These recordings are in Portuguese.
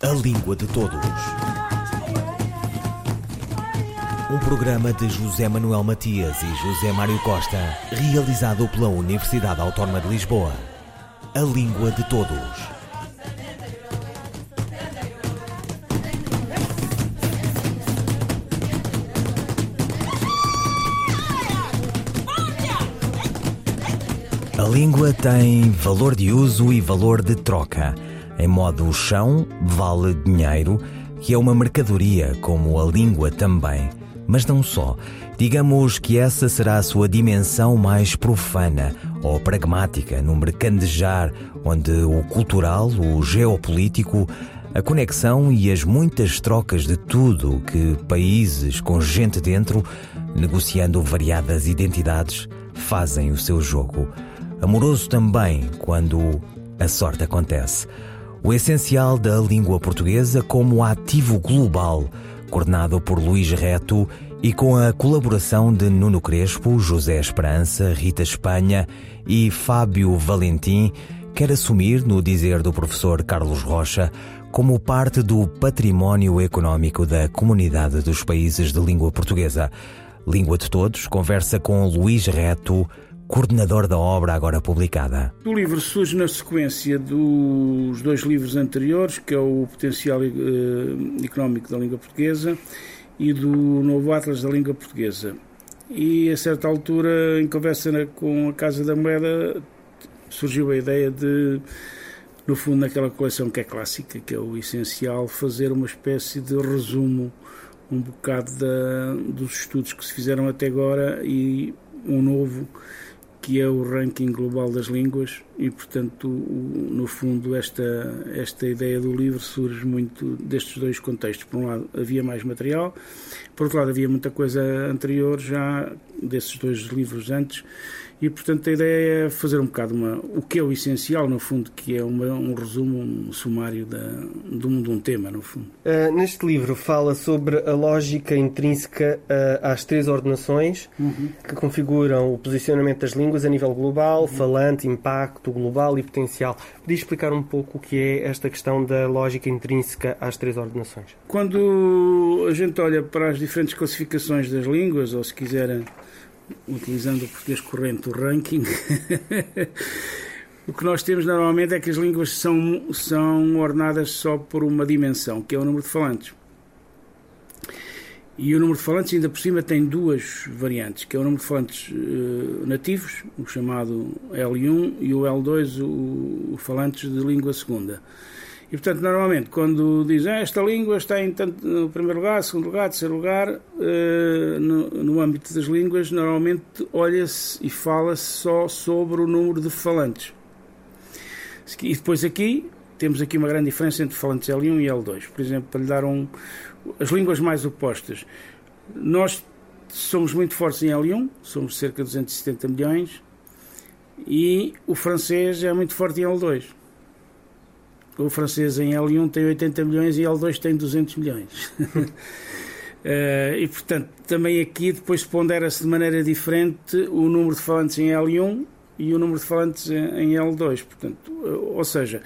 A Língua de Todos. Um programa de José Manuel Matias e José Mário Costa, realizado pela Universidade Autónoma de Lisboa. A Língua de Todos. A língua tem valor de uso e valor de troca. Em modo chão, vale dinheiro, que é uma mercadoria, como a língua também. Mas não só. Digamos que essa será a sua dimensão mais profana ou pragmática, no mercandejar, onde o cultural, o geopolítico, a conexão e as muitas trocas de tudo que países com gente dentro, negociando variadas identidades, fazem o seu jogo amoroso também quando a sorte acontece. O essencial da língua portuguesa como ativo global, coordenado por Luís Reto e com a colaboração de Nuno Crespo, José Esperança, Rita Espanha e Fábio Valentim, quer assumir, no dizer do professor Carlos Rocha, como parte do património económico da comunidade dos países de língua portuguesa. Língua de Todos conversa com Luís Reto, coordenador da obra agora publicada. O livro surge na sequência dos dois livros anteriores, que é o Potencial eh, Económico da Língua Portuguesa e do Novo Atlas da Língua Portuguesa. E a certa altura, em conversa com a Casa da Moeda, surgiu a ideia de, no fundo, naquela coleção que é clássica, que é o essencial, fazer uma espécie de resumo um bocado da, dos estudos que se fizeram até agora e um novo que é o ranking global das línguas e portanto no fundo esta esta ideia do livro surge muito destes dois contextos. Por um lado havia mais material por outro lado havia muita coisa anterior já desses dois livros antes e portanto a ideia é fazer um bocado uma, o que é o essencial no fundo, que é uma, um resumo, um sumário da, de, um, de um tema no fundo. Uh, neste livro fala sobre a lógica intrínseca uh, às três ordenações uhum. que configuram o posicionamento das línguas a nível global, uhum. falante, impacto global e potencial. Podia explicar um pouco o que é esta questão da lógica intrínseca às três ordenações? Quando a gente olha para as diferentes classificações das línguas, ou se quiserem utilizando o português corrente, o ranking, o que nós temos normalmente é que as línguas são, são ordenadas só por uma dimensão, que é o número de falantes. E o número de falantes, ainda por cima, tem duas variantes, que é o número de falantes uh, nativos, o chamado L1, e o L2, o, o falantes de língua segunda. E, portanto, normalmente, quando dizem ah, esta língua está em tanto, no primeiro lugar, segundo lugar, terceiro lugar, uh, no, no, âmbito das línguas, normalmente olha-se e fala-se só sobre o número de falantes. E depois aqui, temos aqui uma grande diferença entre falantes L1 e L2. Por exemplo, para lhe dar um... As línguas mais opostas. Nós somos muito fortes em L1, somos cerca de 270 milhões, e o francês é muito forte em L2 o francês em L1 tem 80 milhões e L2 tem 200 milhões. uh, e portanto, também aqui depois pondera-se de maneira diferente o número de falantes em L1 e o número de falantes em L2. Portanto, uh, ou seja,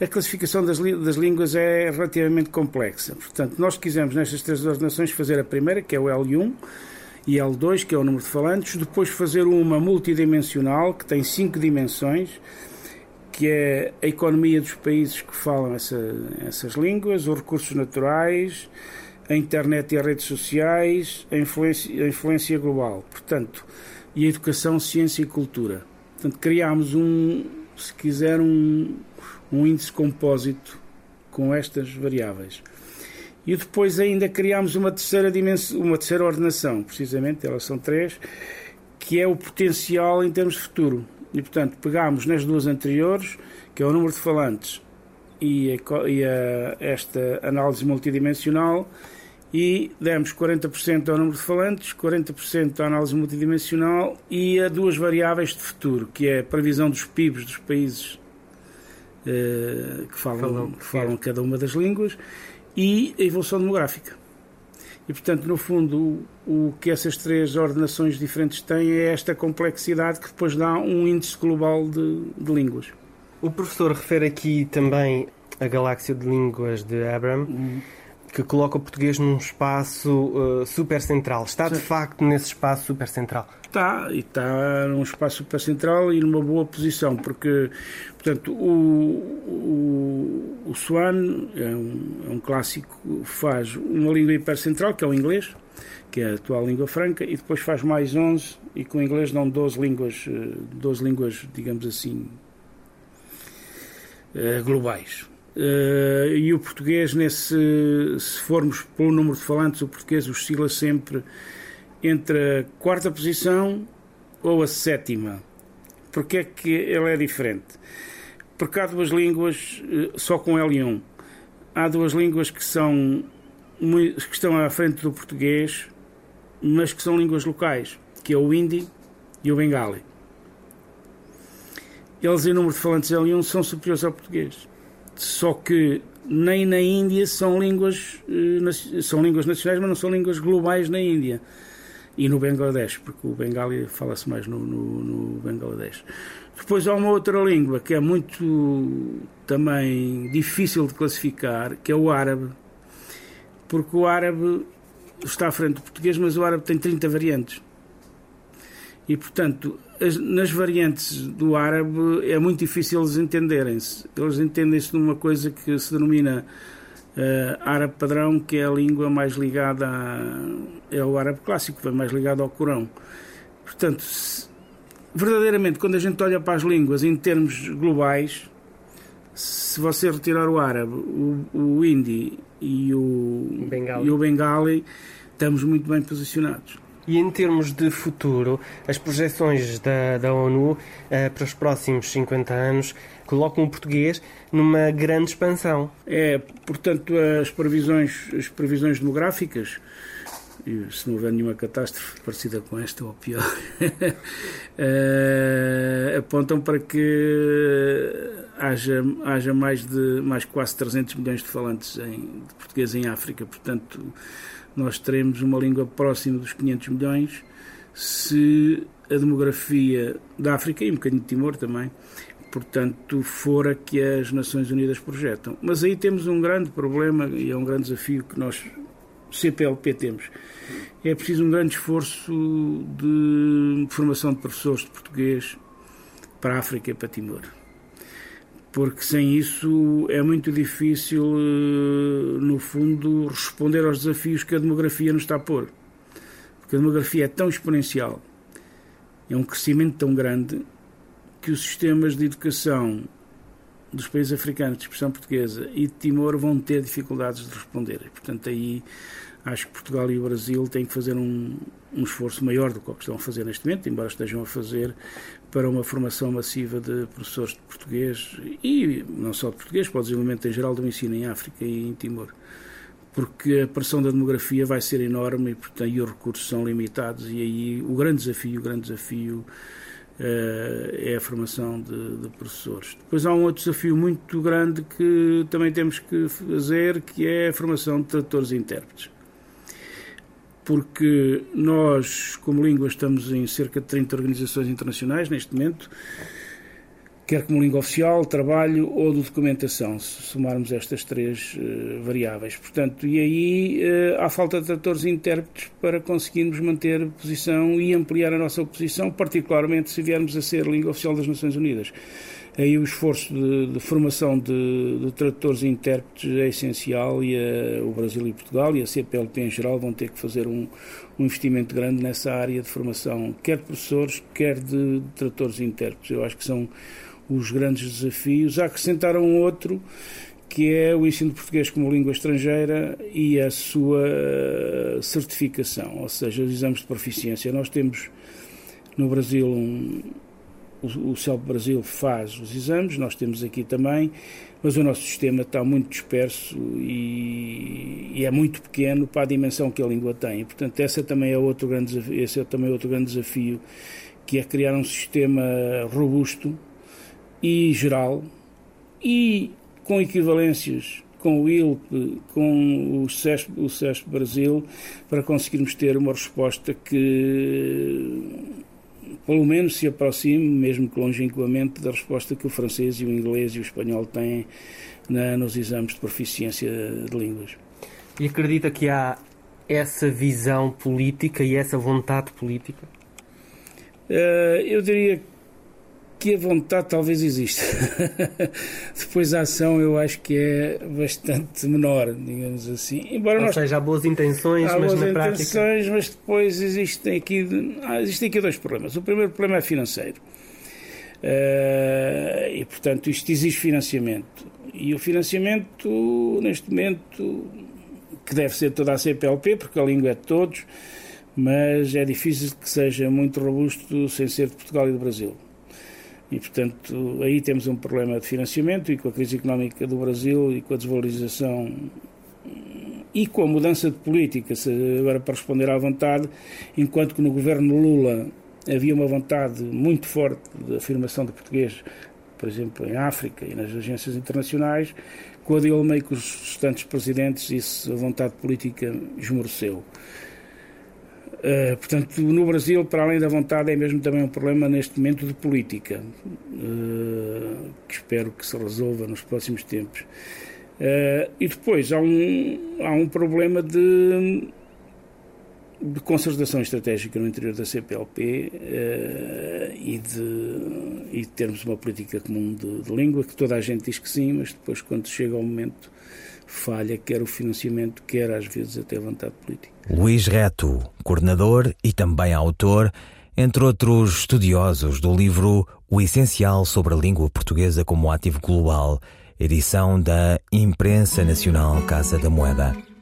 a classificação das, das línguas é relativamente complexa. Portanto, nós quisemos nestas três ordenações fazer a primeira, que é o L1, e L2, que é o número de falantes, depois fazer uma multidimensional, que tem cinco dimensões, que é a economia dos países que falam essa, essas línguas, os recursos naturais, a internet e as redes sociais, a influência, a influência global, portanto, e a educação, ciência e cultura. Portanto, criámos um, se quiser, um, um índice compósito com estas variáveis. E depois ainda criámos uma terceira dimensão, uma terceira ordenação, precisamente, elas são três, que é o potencial em termos de futuro. E, portanto, pegámos nas duas anteriores, que é o número de falantes e, a, e a, esta análise multidimensional, e demos 40% ao número de falantes, 40% à análise multidimensional e a duas variáveis de futuro, que é a previsão dos PIBs dos países eh, que, falam, que falam cada uma das línguas e a evolução demográfica. E, portanto, no fundo, o, o, que essas três ordenações diferentes têm é esta complexidade que depois dá um índice global de, de línguas. O professor refere aqui também A Galáxia de Línguas de Abram. Uhum que coloca o português num espaço uh, super central. Está de Sim. facto nesse espaço super central? Está, e está num espaço super central e numa boa posição, porque, portanto, o, o, o Swan é um, é um clássico, faz uma língua hipercentral, que é o inglês, que é a atual língua franca, e depois faz mais 11, e com o inglês dão 12 línguas, 12 uh, línguas digamos assim, uh, globais. Uh, e o português, nesse, se formos pelo número de falantes, o português oscila sempre entre a quarta posição ou a sétima. Porque é que ele é diferente? Porque há duas línguas uh, só com L1. Há duas línguas que são que estão à frente do português, mas que são línguas locais, que é o hindi e o bengali. Eles, em número de falantes L1, são superiores ao português só que nem na Índia são línguas, eh, são línguas nacionais, mas não são línguas globais na Índia. E no Bangladesh, porque o Bengali fala-se mais no, no, no Bangladesh. Depois há uma outra língua que é muito também difícil de classificar, que é o árabe. Porque o árabe está à frente do português, mas o árabe tem 30 variantes. E, portanto, as, nas variantes do árabe é muito difícil eles entenderem-se. Eles entendem-se numa coisa que se denomina uh, árabe padrão, que é a língua mais ligada a, é o árabe clássico, é mais ligado ao Corão. Portanto, se, verdadeiramente, quando a gente olha para as línguas em termos globais, se você retirar o árabe, o, o hindi e o, bengali. e o bengali, estamos muito bem posicionados. E em termos de futuro, as projeções da, da ONU uh, para os próximos 50 anos colocam o português numa grande expansão. É, portanto, as previsões, as previsões demográficas, se não houver nenhuma catástrofe parecida com esta ou pior, uh, apontam para que haja, haja mais de mais quase 300 milhões de falantes em, de português em África. Portanto, nós teremos uma língua próxima dos 500 milhões se a demografia da África e um bocadinho de Timor também, portanto, for a que as Nações Unidas projetam. Mas aí temos um grande problema e é um grande desafio que nós, CPLP, temos. É preciso um grande esforço de formação de professores de português para a África e para Timor porque sem isso é muito difícil, eh, no fundo, responder aos desafios que a demografia nos está a pôr. Porque a demografia é tão exponencial, é um crescimento tão grande, que os sistemas de educação dos países africanos de expressão portuguesa e de Timor vão ter dificuldades de responder. Portanto, aí acho que Portugal e o Brasil têm que fazer um, um esforço maior do que o que estão a fazer neste momento, embora estejam a fazer para uma formação massiva de professores de português e não só de português, desenvolvimento em geral do ensino em África e em Timor. Porque a pressão da demografia vai ser enorme e, portanto, e os recursos são limitados e aí o grande desafio, o grande desafio uh, é a formação de, de, professores. Depois há um outro desafio muito grande que também temos que fazer, que é a formação de tradutores e intérpretes porque nós, como língua, estamos em cerca de 30 organizações internacionais neste momento, quer como língua oficial, trabalho ou de documentação, se somarmos estas três uh, variáveis. Portanto, e aí uh, há falta de tradutores e intérpretes para conseguirmos manter posição e ampliar a nossa posição, particularmente se viermos a ser língua oficial das Nações Unidas. Aí o esforço de, de formação de, de, tradutores e intérpretes é essencial e a, o Brasil e Portugal e a CPLP em geral vão ter que fazer um, um investimento grande nessa área de formação, quer de professores, quer de, de tradutores e intérpretes. Eu acho que são os grandes desafios. Acrescentaram um outro que é o ensino de português como língua estrangeira e a sua certificação, ou seja, os exames de proficiência. Nós temos no Brasil um, o, o CELP Brasil faz os exames, nós temos aqui também, mas o nosso sistema está muito disperso e, e, é muito pequeno para a dimensão que a língua tem. portanto, essa também é outro grande desafio, esse é também outro grande desafio, que é criar um sistema robusto e geral e com equivalências com o ILP, com o CESP, o CESP Brasil, para conseguirmos ter uma resposta que pelo menos se aproxime, mesmo que longínquamente, da resposta que o francês e o inglês e o espanhol têm na, nos exames de proficiência de línguas. E acredita que há essa visão política e essa vontade política? Uh, eu diria que a vontade talvez exista. Depois a ação eu acho que é bastante menor, digamos assim. Embora Ou nós... seja, há boas intenções, há mas boas na intenções, prática... mas depois existem aqui, ah, existem aqui dois problemas. O primeiro problema é financeiro. Uh, e, portanto, isto exige financiamento. E o financiamento, neste momento, que deve ser toda a CPLP, porque a língua é de todos, mas é difícil que seja muito robusto sem ser de Portugal e do Brasil. E, portanto, aí temos um problema de financiamento e com a crise económica do Brasil e com a desvalorização e com a mudança de política, agora para responder à vontade, enquanto que no governo Lula havia uma vontade muito forte de afirmação do português, por exemplo, em África e nas agências internacionais, com a Dilma e com os restantes presidentes, isso, a vontade política esmoreceu. Uh, portanto, no Brasil, para além da vontade, é mesmo também um problema neste momento de política, uh, que espero que se resolva nos próximos tempos. Uh, e depois há um, há um problema de, de concertação estratégica no interior da CPLP e, de, e de termos uma política comum de, de língua, que toda a gente diz que sim, mas depois, quando chega ao momento falha quer o financiamento, quer às vezes até a vontade política. Luís Reto, coordenador e também autor, entre outros estudiosos do livro O Essencial sobre a Língua Portuguesa como Ativo Global, edição da Imprensa Nacional Casa da Moeda.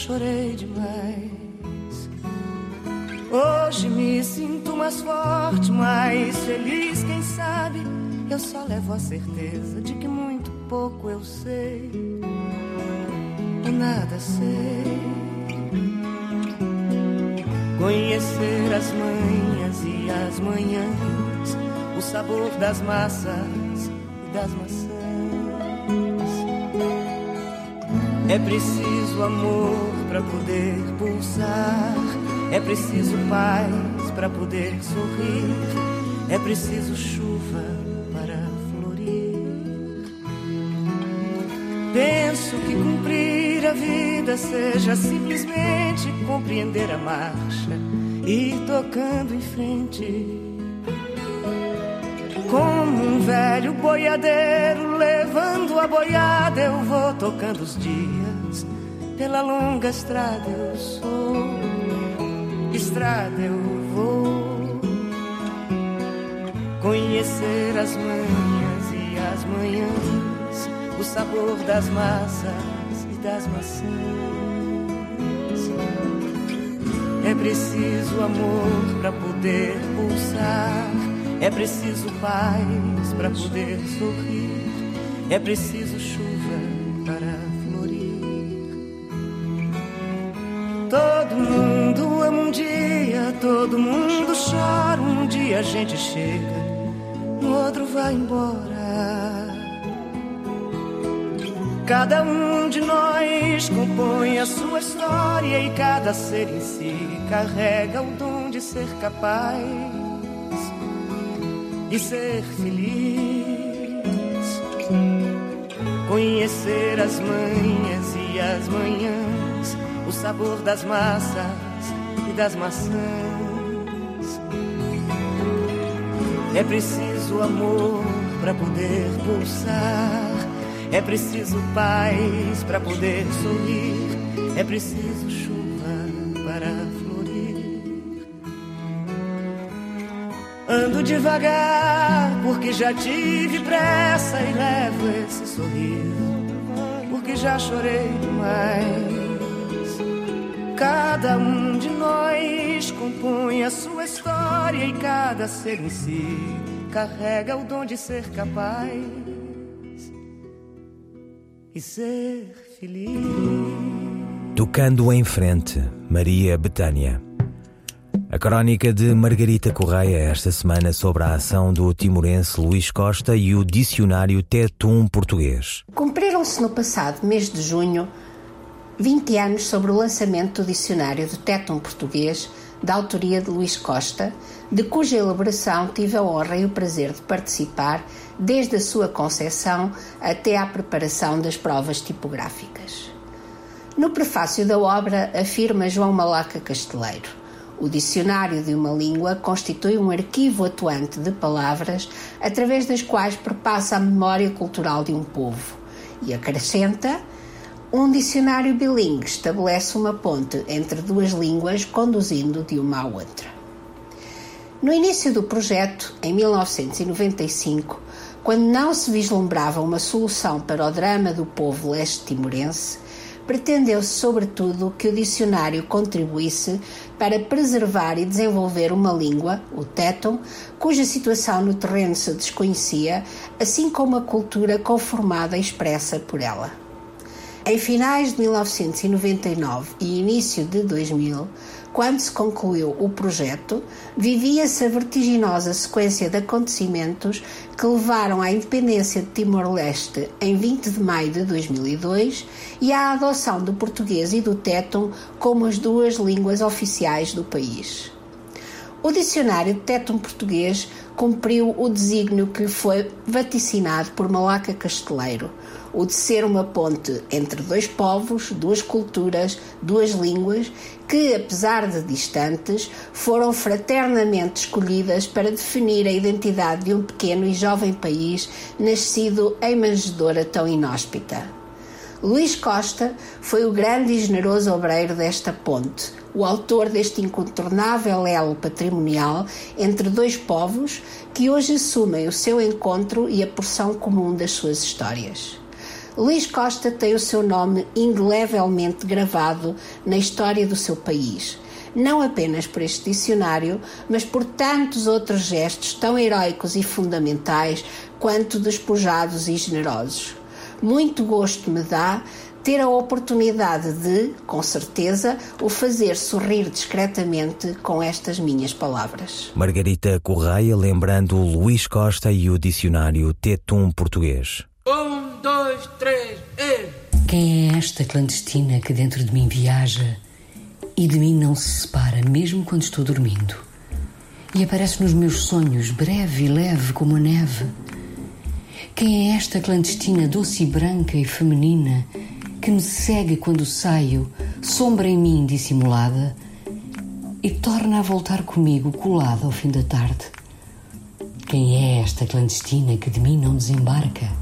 Chorei demais. Hoje me sinto mais forte, mais feliz, quem sabe? Eu só levo a certeza de que muito pouco eu sei, e nada sei. Conhecer as manhas e as manhãs, o sabor das massas e das maçãs É preciso amor para poder pulsar. É preciso paz para poder sorrir. É preciso chuva para florir. Penso que cumprir a vida seja simplesmente compreender a marcha e ir tocando em frente. Como um velho boiadeiro levando a boiada, eu vou tocando os dias. Pela longa estrada eu sou, estrada eu vou. Conhecer as manhãs e as manhãs, o sabor das massas e das maçãs. É preciso amor para poder pulsar é preciso paz para poder sorrir. É preciso chuva para Todo mundo ama um dia, todo mundo chora. Um dia a gente chega, no outro vai embora. Cada um de nós compõe a sua história e cada ser em si carrega o dom de ser capaz e ser feliz. Conhecer as manhas e as manhãs, sabor das massas e das maçãs. É preciso amor para poder pulsar. É preciso paz para poder sorrir. É preciso chuva para Ando devagar, porque já tive pressa e levo esse sorriso, porque já chorei demais. Cada um de nós compõe a sua história e cada ser em si carrega o dom de ser capaz e ser feliz. Tocando em frente, Maria Betânia. A crónica de Margarita Correia esta semana sobre a ação do timorense Luís Costa e o dicionário Tetum português. Cumpriram-se no passado mês de junho 20 anos sobre o lançamento do dicionário do Tetum português da autoria de Luís Costa, de cuja elaboração tive a honra e o prazer de participar desde a sua concepção até à preparação das provas tipográficas. No prefácio da obra afirma João Malaca Casteleiro o dicionário de uma língua constitui um arquivo atuante de palavras através das quais perpassa a memória cultural de um povo e acrescenta um dicionário bilingue estabelece uma ponte entre duas línguas, conduzindo de uma à outra. No início do projeto, em 1995, quando não se vislumbrava uma solução para o drama do povo leste-timorense, pretendeu-se, sobretudo, que o dicionário contribuísse para preservar e desenvolver uma língua, o téton, cuja situação no terreno se desconhecia, assim como a cultura conformada e expressa por ela. Em finais de 1999 e início de 2000, quando se concluiu o projeto, vivia-se a vertiginosa sequência de acontecimentos que levaram à independência de Timor-Leste em 20 de maio de 2002 e à adoção do português e do téton como as duas línguas oficiais do país. O dicionário de téton português cumpriu o desígnio que lhe foi vaticinado por Malaca Casteleiro, o de ser uma ponte entre dois povos, duas culturas, duas línguas, que, apesar de distantes, foram fraternamente escolhidas para definir a identidade de um pequeno e jovem país nascido em manjedoura tão inóspita. Luís Costa foi o grande e generoso obreiro desta ponte, o autor deste incontornável elo patrimonial entre dois povos que hoje assumem o seu encontro e a porção comum das suas histórias. Luís Costa tem o seu nome indelevelmente gravado na história do seu país, não apenas por este dicionário, mas por tantos outros gestos tão heróicos e fundamentais quanto despojados e generosos. Muito gosto me dá ter a oportunidade de, com certeza, o fazer sorrir discretamente com estas minhas palavras. Margarita Correia lembrando Luís Costa e o dicionário Tetum português. Um, dois, três, e... Quem é esta clandestina que dentro de mim viaja e de mim não se separa, mesmo quando estou dormindo? E aparece nos meus sonhos, breve e leve como a neve. Quem é esta clandestina doce e branca e feminina que me segue quando saio, sombra em mim dissimulada, e torna a voltar comigo colada ao fim da tarde? Quem é esta clandestina que de mim não desembarca?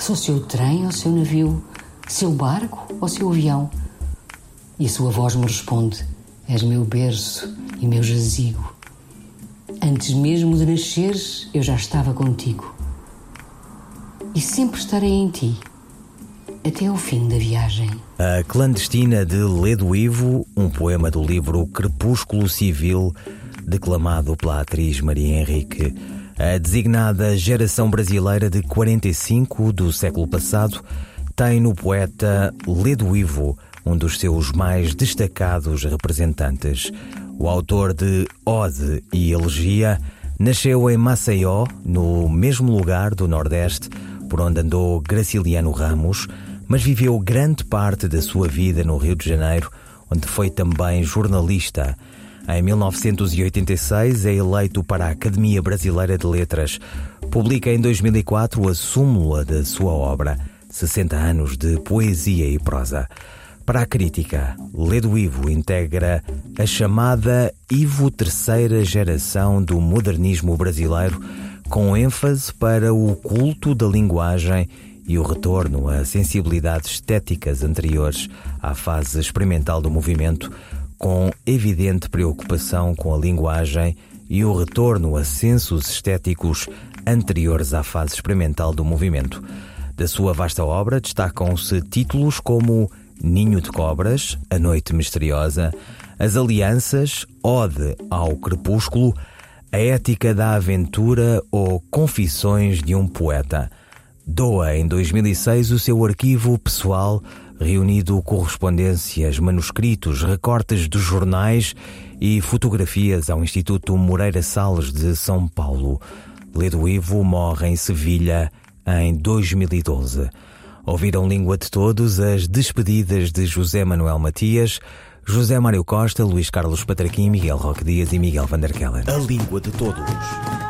Sou seu trem ou seu navio, seu barco ou seu avião? E a sua voz me responde: És meu berço e meu jazigo. Antes mesmo de nasceres, eu já estava contigo. E sempre estarei em ti, até ao fim da viagem. A Clandestina de Ledo Ivo, um poema do livro Crepúsculo Civil, declamado pela atriz Maria Henrique. A designada geração brasileira de 45 do século passado tem no poeta Ledo Ivo um dos seus mais destacados representantes. O autor de Ode e Elegia nasceu em Maceió, no mesmo lugar do Nordeste por onde andou Graciliano Ramos, mas viveu grande parte da sua vida no Rio de Janeiro, onde foi também jornalista. Em 1986 é eleito para a Academia Brasileira de Letras. Publica em 2004 a súmula da sua obra, 60 anos de poesia e prosa. Para a crítica, Ledo Ivo integra a chamada Ivo terceira geração do modernismo brasileiro, com ênfase para o culto da linguagem e o retorno a sensibilidades estéticas anteriores à fase experimental do movimento, com evidente preocupação com a linguagem e o retorno a sensos estéticos anteriores à fase experimental do movimento. Da sua vasta obra destacam-se títulos como Ninho de Cobras, A Noite Misteriosa, As Alianças, Ode ao Crepúsculo, A Ética da Aventura ou Confissões de um Poeta. Doa em 2006 o seu arquivo pessoal, reunido correspondências, manuscritos, recortes dos jornais e fotografias ao Instituto Moreira Salles de São Paulo. Ledo Ivo morre em Sevilha em 2012. Ouviram Língua de Todos as despedidas de José Manuel Matias, José Mário Costa, Luís Carlos Patraquim, Miguel Roque Dias e Miguel Van der Kellen. A Língua de Todos.